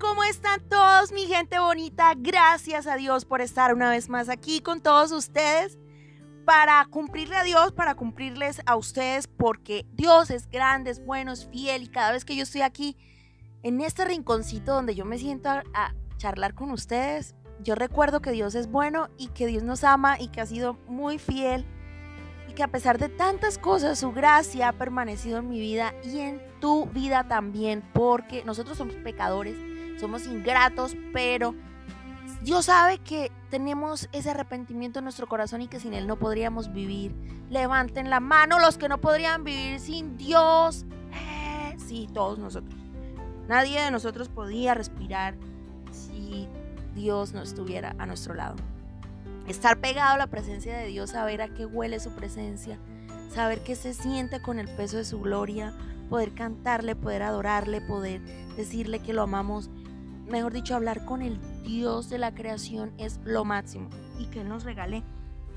¿cómo están todos, mi gente bonita? Gracias a Dios por estar una vez más aquí con todos ustedes para cumplirle a Dios, para cumplirles a ustedes, porque Dios es grande, es bueno, es fiel y cada vez que yo estoy aquí en este rinconcito donde yo me siento a, a charlar con ustedes, yo recuerdo que Dios es bueno y que Dios nos ama y que ha sido muy fiel y que a pesar de tantas cosas, su gracia ha permanecido en mi vida y en tu vida también, porque nosotros somos pecadores, somos ingratos, pero Dios sabe que tenemos ese arrepentimiento en nuestro corazón y que sin Él no podríamos vivir. Levanten la mano los que no podrían vivir sin Dios. Eh, sí, todos nosotros. Nadie de nosotros podía respirar si Dios no estuviera a nuestro lado. Estar pegado a la presencia de Dios, saber a qué huele su presencia, saber qué se siente con el peso de su gloria, poder cantarle, poder adorarle, poder decirle que lo amamos. Mejor dicho, hablar con el Dios de la creación es lo máximo. Y que Él nos regale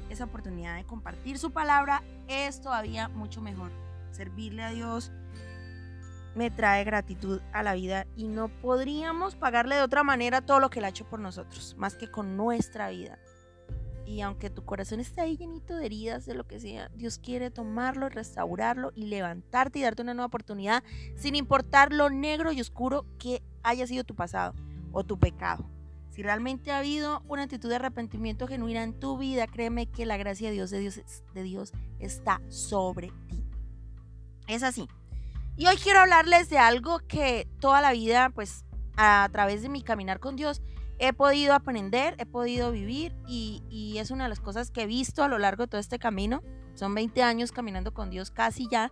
esa oportunidad de compartir su palabra es todavía mucho mejor. Servirle a Dios me trae gratitud a la vida y no podríamos pagarle de otra manera todo lo que Él ha hecho por nosotros, más que con nuestra vida. Y aunque tu corazón esté ahí llenito de heridas, de lo que sea, Dios quiere tomarlo, restaurarlo y levantarte y darte una nueva oportunidad, sin importar lo negro y oscuro que haya sido tu pasado o tu pecado. Si realmente ha habido una actitud de arrepentimiento genuina en tu vida, créeme que la gracia de Dios, de Dios, de Dios está sobre ti. Es así. Y hoy quiero hablarles de algo que toda la vida, pues a través de mi caminar con Dios, he podido aprender, he podido vivir y, y, es una de las cosas que he visto a lo largo de todo este camino. Son 20 años caminando con Dios casi ya.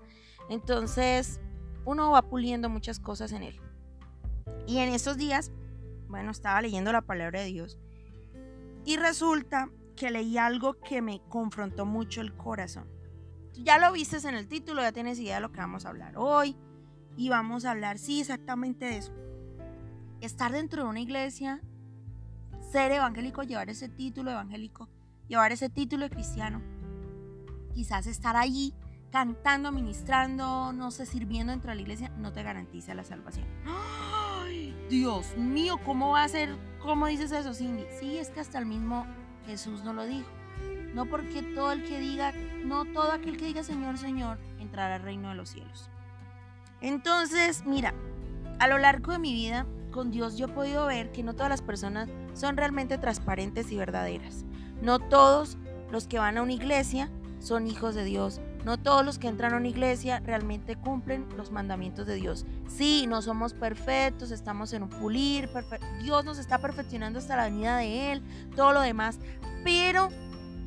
Entonces uno va puliendo muchas cosas en él. Y en estos días, bueno, estaba leyendo la palabra de Dios y resulta que leí algo que me confrontó mucho el corazón. Ya lo viste en el título, ya tienes idea de lo que vamos a hablar hoy. Y vamos a hablar, sí, exactamente de eso. Estar dentro de una iglesia ser evangélico, llevar ese título evangélico, llevar ese título de cristiano. Quizás estar allí cantando, ministrando, no sé, sirviendo dentro de la iglesia, no te garantiza la salvación. ¡Ay, Dios mío! ¿Cómo va a ser? ¿Cómo dices eso, Cindy? Sí, es que hasta el mismo Jesús no lo dijo. No porque todo el que diga, no todo aquel que diga Señor, Señor, entrará al reino de los cielos. Entonces, mira, a lo largo de mi vida con Dios yo he podido ver que no todas las personas son realmente transparentes y verdaderas. No todos los que van a una iglesia son hijos de Dios. No todos los que entran a una iglesia realmente cumplen los mandamientos de Dios. Sí, no somos perfectos, estamos en un pulir, Dios nos está perfeccionando hasta la venida de Él, todo lo demás. Pero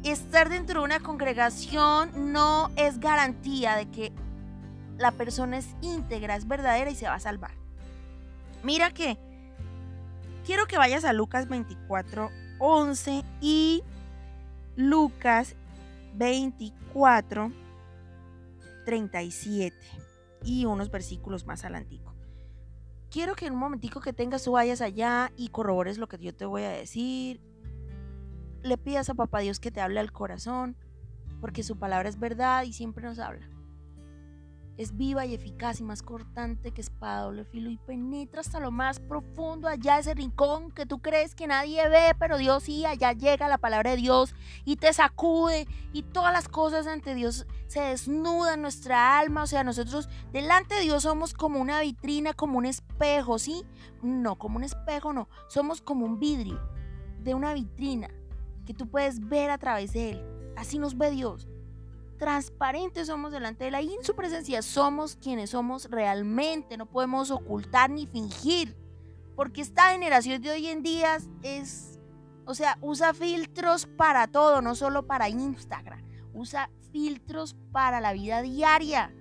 estar dentro de una congregación no es garantía de que la persona es íntegra, es verdadera y se va a salvar. Mira que quiero que vayas a Lucas 24, 11 y Lucas 24, 37 y unos versículos más adelantico. Quiero que en un momentico que tengas tú vayas allá y corrobores lo que yo te voy a decir. Le pidas a papá Dios que te hable al corazón, porque su palabra es verdad y siempre nos habla. Es viva y eficaz y más cortante que espada doble filo y penetra hasta lo más profundo, allá ese rincón que tú crees que nadie ve, pero Dios sí, allá llega la palabra de Dios y te sacude y todas las cosas ante Dios se desnudan nuestra alma, o sea, nosotros delante de Dios somos como una vitrina, como un espejo, ¿sí? No, como un espejo no, somos como un vidrio de una vitrina que tú puedes ver a través de él. Así nos ve Dios transparentes somos delante de él. Ahí en su presencia somos quienes somos realmente. No podemos ocultar ni fingir. Porque esta generación de hoy en día es, o sea, usa filtros para todo, no solo para Instagram. Usa filtros para la vida diaria.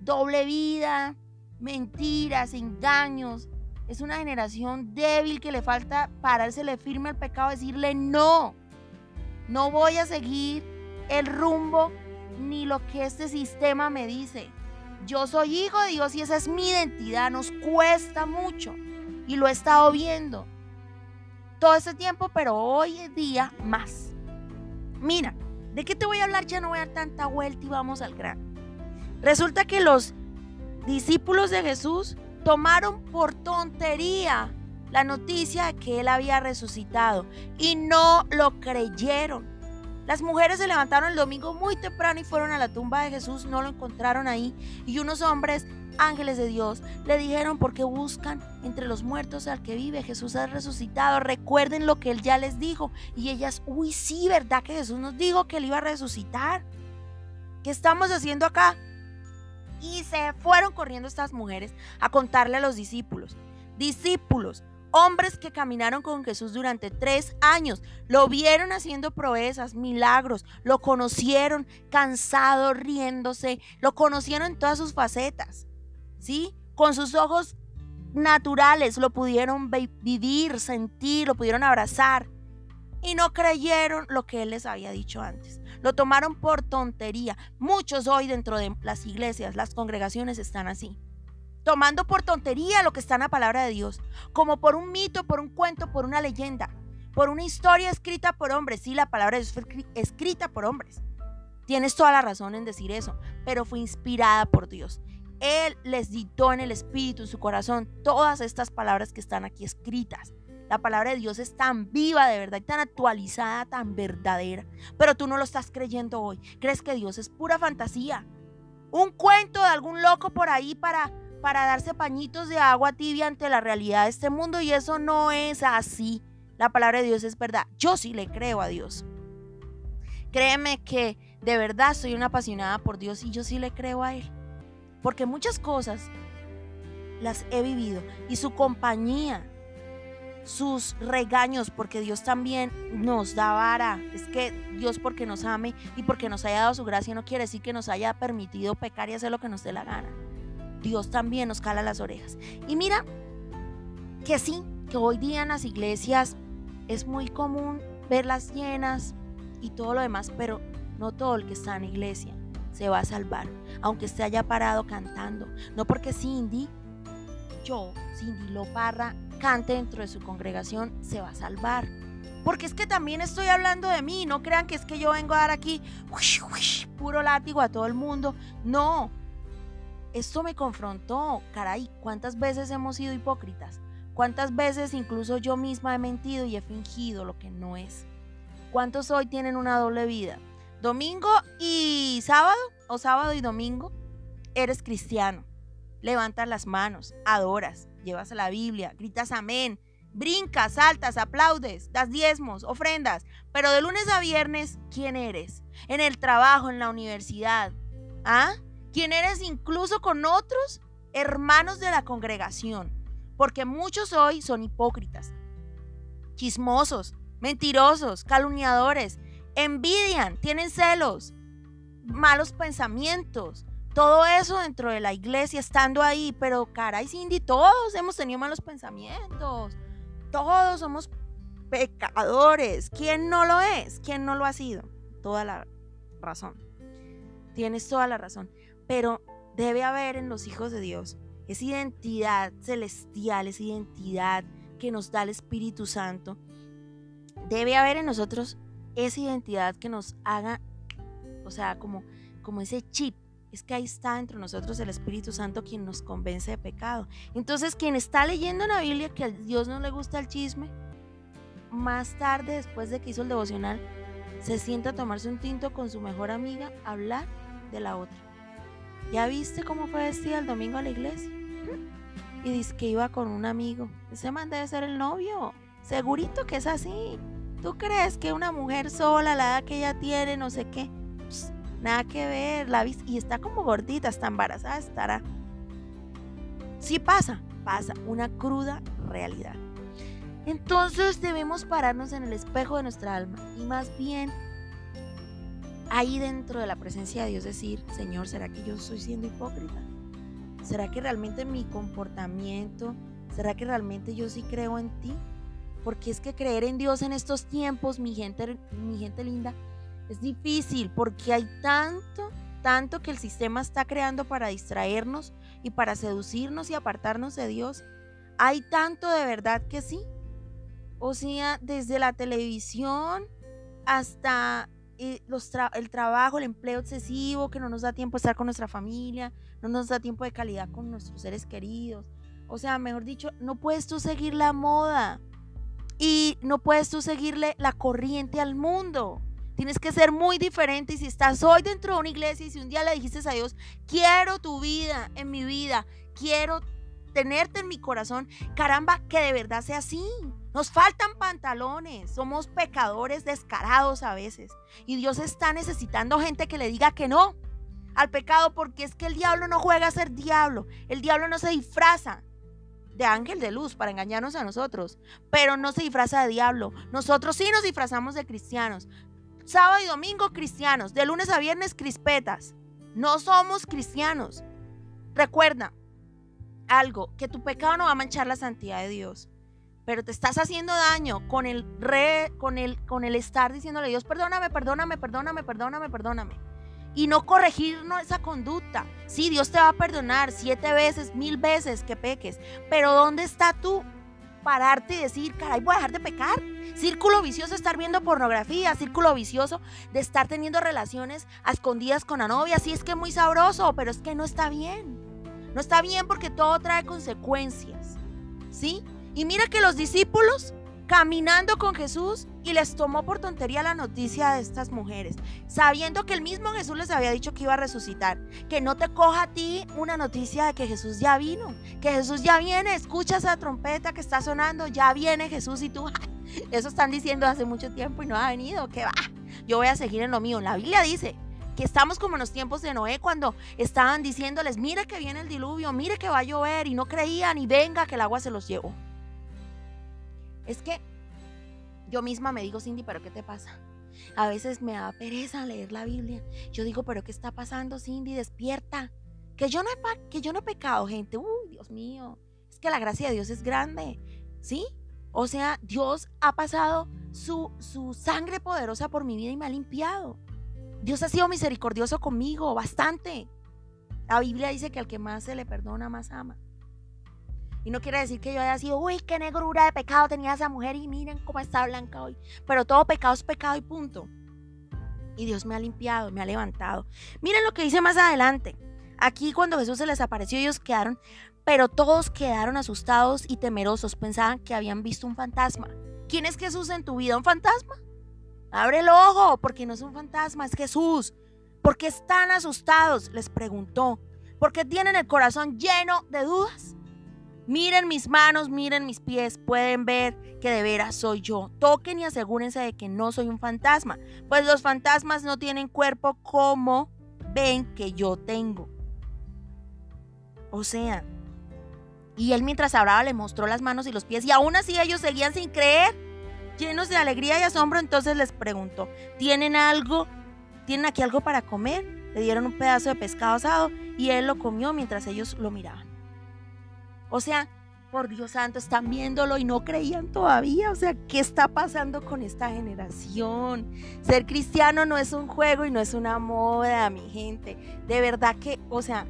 Doble vida, mentiras, engaños. Es una generación débil que le falta parársele firme al pecado, decirle no. No voy a seguir el rumbo ni lo que este sistema me dice. Yo soy hijo de Dios y esa es mi identidad. Nos cuesta mucho y lo he estado viendo todo este tiempo, pero hoy en día más. Mira, ¿de qué te voy a hablar? Ya no voy a dar tanta vuelta y vamos al grano. Resulta que los discípulos de Jesús tomaron por tontería la noticia de que él había resucitado y no lo creyeron. Las mujeres se levantaron el domingo muy temprano y fueron a la tumba de Jesús, no lo encontraron ahí y unos hombres, ángeles de Dios, le dijeron por qué buscan entre los muertos al que vive, Jesús ha resucitado, recuerden lo que él ya les dijo y ellas, uy sí, ¿verdad que Jesús nos dijo que él iba a resucitar? ¿Qué estamos haciendo acá? Y se fueron corriendo estas mujeres a contarle a los discípulos. Discípulos, hombres que caminaron con Jesús durante tres años, lo vieron haciendo proezas, milagros, lo conocieron cansado, riéndose, lo conocieron en todas sus facetas, ¿sí? Con sus ojos naturales lo pudieron vivir, sentir, lo pudieron abrazar y no creyeron lo que él les había dicho antes. Lo tomaron por tontería. Muchos hoy dentro de las iglesias, las congregaciones están así. Tomando por tontería lo que está en la palabra de Dios. Como por un mito, por un cuento, por una leyenda. Por una historia escrita por hombres. Sí, la palabra de Dios fue escrita por hombres. Tienes toda la razón en decir eso. Pero fue inspirada por Dios. Él les dictó en el espíritu, en su corazón, todas estas palabras que están aquí escritas. La palabra de Dios es tan viva de verdad y tan actualizada, tan verdadera. Pero tú no lo estás creyendo hoy. Crees que Dios es pura fantasía. Un cuento de algún loco por ahí para, para darse pañitos de agua tibia ante la realidad de este mundo y eso no es así. La palabra de Dios es verdad. Yo sí le creo a Dios. Créeme que de verdad soy una apasionada por Dios y yo sí le creo a Él. Porque muchas cosas las he vivido y su compañía sus regaños, porque Dios también nos da vara. Es que Dios porque nos ame y porque nos haya dado su gracia no quiere decir que nos haya permitido pecar y hacer lo que nos dé la gana. Dios también nos cala las orejas. Y mira que sí, que hoy día en las iglesias es muy común verlas llenas y todo lo demás, pero no todo el que está en iglesia se va a salvar, aunque esté haya parado cantando. No porque Cindy, yo, Cindy Loparra, cante dentro de su congregación se va a salvar. Porque es que también estoy hablando de mí. No crean que es que yo vengo a dar aquí puro látigo a todo el mundo. No. Esto me confrontó. Caray, ¿cuántas veces hemos sido hipócritas? ¿Cuántas veces incluso yo misma he mentido y he fingido lo que no es? ¿Cuántos hoy tienen una doble vida? Domingo y sábado o sábado y domingo eres cristiano. Levantas las manos, adoras, llevas la Biblia, gritas amén, brincas, saltas, aplaudes, das diezmos, ofrendas, pero de lunes a viernes, ¿quién eres? En el trabajo, en la universidad, ¿ah? ¿Quién eres incluso con otros hermanos de la congregación? Porque muchos hoy son hipócritas, chismosos, mentirosos, calumniadores, envidian, tienen celos, malos pensamientos, todo eso dentro de la iglesia, estando ahí, pero caray, Cindy, todos hemos tenido malos pensamientos, todos somos pecadores. ¿Quién no lo es? ¿Quién no lo ha sido? Toda la razón. Tienes toda la razón. Pero debe haber en los hijos de Dios esa identidad celestial, esa identidad que nos da el Espíritu Santo. Debe haber en nosotros esa identidad que nos haga, o sea, como, como ese chip es que ahí está entre nosotros el Espíritu Santo quien nos convence de pecado. Entonces, quien está leyendo en la Biblia que a Dios no le gusta el chisme, más tarde, después de que hizo el devocional, se sienta a tomarse un tinto con su mejor amiga, hablar de la otra. ¿Ya viste cómo fue vestida el domingo a la iglesia? Y dice que iba con un amigo. Ese man debe ser el novio. Segurito que es así. ¿Tú crees que una mujer sola, la edad que ella tiene, no sé qué? Nada que ver, la y está como gordita, está embarazada, estará. Sí pasa, pasa, una cruda realidad. Entonces debemos pararnos en el espejo de nuestra alma y más bien ahí dentro de la presencia de Dios decir, Señor, ¿será que yo estoy siendo hipócrita? ¿Será que realmente mi comportamiento, será que realmente yo sí creo en ti? Porque es que creer en Dios en estos tiempos, mi gente, mi gente linda, es difícil porque hay tanto, tanto que el sistema está creando para distraernos y para seducirnos y apartarnos de Dios. Hay tanto de verdad que sí. O sea, desde la televisión hasta eh, el trabajo, el empleo excesivo, que no nos da tiempo de estar con nuestra familia, no nos da tiempo de calidad con nuestros seres queridos. O sea, mejor dicho, no puedes tú seguir la moda y no puedes tú seguirle la corriente al mundo. Tienes que ser muy diferente y si estás hoy dentro de una iglesia y si un día le dijiste a Dios, quiero tu vida en mi vida, quiero tenerte en mi corazón, caramba, que de verdad sea así. Nos faltan pantalones, somos pecadores descarados a veces y Dios está necesitando gente que le diga que no al pecado porque es que el diablo no juega a ser diablo, el diablo no se disfraza de ángel de luz para engañarnos a nosotros, pero no se disfraza de diablo. Nosotros sí nos disfrazamos de cristianos. Sábado y domingo cristianos, de lunes a viernes crispetas. No somos cristianos. Recuerda algo, que tu pecado no va a manchar la santidad de Dios. Pero te estás haciendo daño con el re, con el con el estar diciéndole Dios, perdóname, perdóname, perdóname, perdóname, perdóname. Y no corregir esa conducta. Sí, Dios te va a perdonar siete veces, mil veces que peques. Pero ¿dónde está tú pararte y decir, caray, voy a dejar de pecar. Círculo vicioso estar viendo pornografía, círculo vicioso de estar teniendo relaciones a escondidas con la novia. Sí, es que es muy sabroso, pero es que no está bien. No está bien porque todo trae consecuencias. ¿Sí? Y mira que los discípulos caminando con Jesús y les tomó por tontería la noticia de estas mujeres, sabiendo que el mismo Jesús les había dicho que iba a resucitar. Que no te coja a ti una noticia de que Jesús ya vino, que Jesús ya viene, escucha esa trompeta que está sonando, ya viene Jesús y tú, eso están diciendo hace mucho tiempo y no ha venido, que va, yo voy a seguir en lo mío. La Biblia dice que estamos como en los tiempos de Noé cuando estaban diciéndoles, mire que viene el diluvio, mire que va a llover y no creían y venga que el agua se los llevó. Es que yo misma me digo, Cindy, ¿pero qué te pasa? A veces me da pereza leer la Biblia. Yo digo, ¿pero qué está pasando, Cindy? Despierta. Que yo no he, pecado, gente. Uy, Dios mío. Es que la gracia de Dios es grande. ¿Sí? O sea, Dios ha pasado su, su sangre poderosa por mi vida y me ha limpiado. Dios ha sido misericordioso conmigo, bastante. La Biblia dice que al que más se le perdona, más ama. Y no quiere decir que yo haya sido, uy, qué negrura de pecado tenía esa mujer y miren cómo está blanca hoy. Pero todo pecado es pecado y punto. Y Dios me ha limpiado, me ha levantado. Miren lo que dice más adelante. Aquí cuando Jesús se les apareció, ellos quedaron, pero todos quedaron asustados y temerosos. Pensaban que habían visto un fantasma. ¿Quién es Jesús en tu vida? ¿Un fantasma? Abre el ojo, porque no es un fantasma, es Jesús. ¿Por qué están asustados? Les preguntó. ¿Por qué tienen el corazón lleno de dudas? Miren mis manos, miren mis pies, pueden ver que de veras soy yo. Toquen y asegúrense de que no soy un fantasma, pues los fantasmas no tienen cuerpo como ven que yo tengo. O sea, y él mientras hablaba le mostró las manos y los pies y aún así ellos seguían sin creer, llenos de alegría y asombro, entonces les preguntó, ¿tienen algo? ¿Tienen aquí algo para comer? Le dieron un pedazo de pescado asado y él lo comió mientras ellos lo miraban. O sea, por Dios santo, están viéndolo y no creían todavía. O sea, ¿qué está pasando con esta generación? Ser cristiano no es un juego y no es una moda, mi gente. De verdad que, o sea,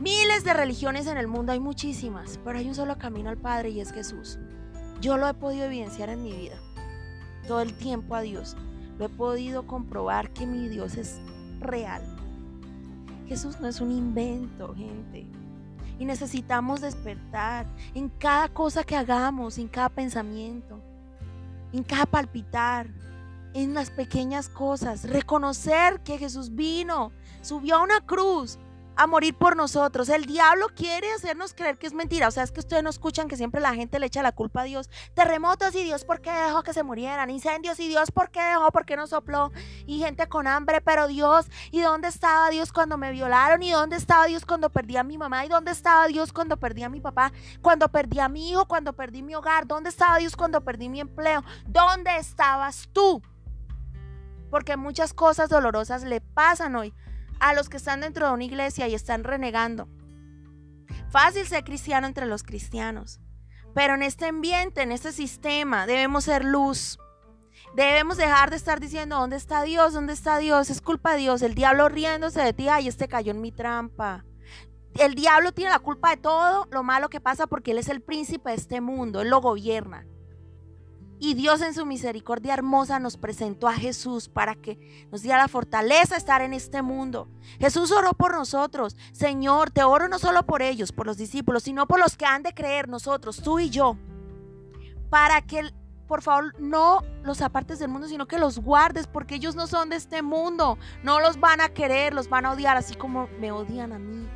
miles de religiones en el mundo, hay muchísimas, pero hay un solo camino al Padre y es Jesús. Yo lo he podido evidenciar en mi vida. Todo el tiempo a Dios. Lo he podido comprobar que mi Dios es real. Jesús no es un invento, gente. Y necesitamos despertar en cada cosa que hagamos, en cada pensamiento, en cada palpitar, en las pequeñas cosas. Reconocer que Jesús vino, subió a una cruz a morir por nosotros. El diablo quiere hacernos creer que es mentira. O sea, es que ustedes no escuchan que siempre la gente le echa la culpa a Dios. Terremotos y Dios, ¿por qué dejó que se murieran? Incendios y Dios, ¿por qué dejó? ¿Por qué no sopló? Y gente con hambre, pero Dios, ¿y dónde estaba Dios cuando me violaron? ¿Y dónde estaba Dios cuando perdí a mi mamá? ¿Y dónde estaba Dios cuando perdí a mi papá? Cuando perdí a mi hijo, cuando perdí mi hogar. ¿Dónde estaba Dios cuando perdí mi empleo? ¿Dónde estabas tú? Porque muchas cosas dolorosas le pasan hoy a los que están dentro de una iglesia y están renegando. Fácil ser cristiano entre los cristianos, pero en este ambiente, en este sistema, debemos ser luz. Debemos dejar de estar diciendo, ¿dónde está Dios? ¿Dónde está Dios? Es culpa de Dios. El diablo riéndose de ti, ay, este cayó en mi trampa. El diablo tiene la culpa de todo lo malo que pasa porque él es el príncipe de este mundo, él lo gobierna. Y Dios en su misericordia hermosa nos presentó a Jesús para que nos diera la fortaleza de estar en este mundo. Jesús oró por nosotros. Señor, te oro no solo por ellos, por los discípulos, sino por los que han de creer nosotros, tú y yo. Para que, por favor, no los apartes del mundo, sino que los guardes, porque ellos no son de este mundo. No los van a querer, los van a odiar, así como me odian a mí.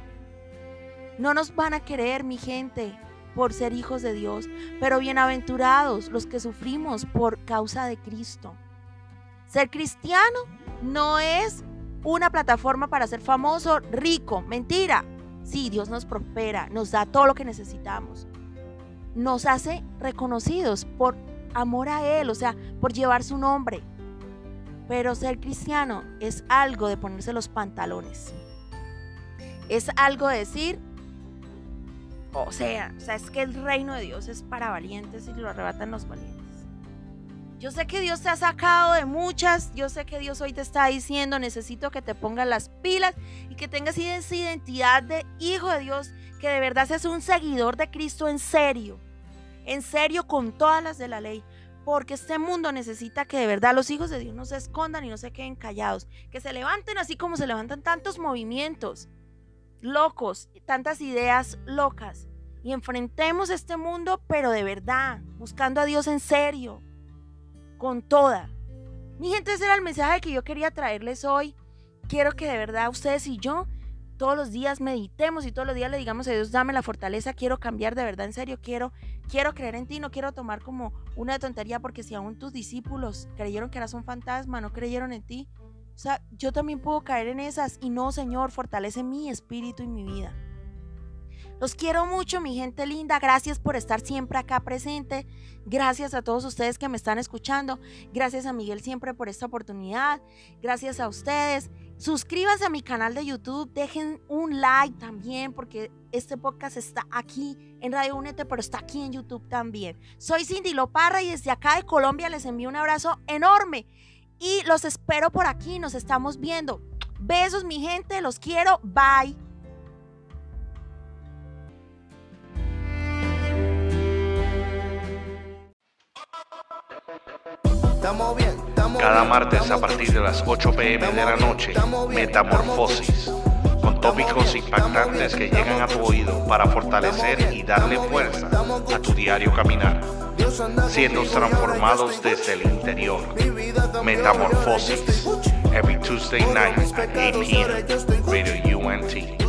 No nos van a querer, mi gente por ser hijos de Dios, pero bienaventurados los que sufrimos por causa de Cristo. Ser cristiano no es una plataforma para ser famoso, rico, mentira. Sí, Dios nos prospera, nos da todo lo que necesitamos. Nos hace reconocidos por amor a Él, o sea, por llevar su nombre. Pero ser cristiano es algo de ponerse los pantalones. Es algo de decir, o sea, o sea, es que el reino de Dios es para valientes y lo arrebatan los valientes. Yo sé que Dios te ha sacado de muchas, yo sé que Dios hoy te está diciendo, necesito que te pongas las pilas y que tengas esa identidad de hijo de Dios, que de verdad seas un seguidor de Cristo en serio, en serio con todas las de la ley, porque este mundo necesita que de verdad los hijos de Dios no se escondan y no se queden callados, que se levanten así como se levantan tantos movimientos locos, tantas ideas locas. Y enfrentemos este mundo, pero de verdad, buscando a Dios en serio, con toda. Mi gente, ese era el mensaje que yo quería traerles hoy. Quiero que de verdad ustedes y yo todos los días meditemos y todos los días le digamos a Dios, dame la fortaleza, quiero cambiar de verdad en serio, quiero, quiero creer en ti, no quiero tomar como una tontería porque si aún tus discípulos creyeron que eras un fantasma, no creyeron en ti, sea, yo también puedo caer en esas y no, Señor, fortalece mi espíritu y mi vida. Los quiero mucho, mi gente linda. Gracias por estar siempre acá presente. Gracias a todos ustedes que me están escuchando. Gracias a Miguel siempre por esta oportunidad. Gracias a ustedes. Suscríbanse a mi canal de YouTube. Dejen un like también porque este podcast está aquí en Radio Únete, pero está aquí en YouTube también. Soy Cindy Loparra y desde acá de Colombia les envío un abrazo enorme. Y los espero por aquí, nos estamos viendo. Besos, mi gente, los quiero. Bye. Cada martes a partir de las 8 pm de la noche, Metamorfosis, con tópicos impactantes que llegan a tu oído para fortalecer y darle fuerza a tu diario caminar siendo transformados desde el interior. Metamorfosis. Every Tuesday night at 8 p.m. Radio UNT.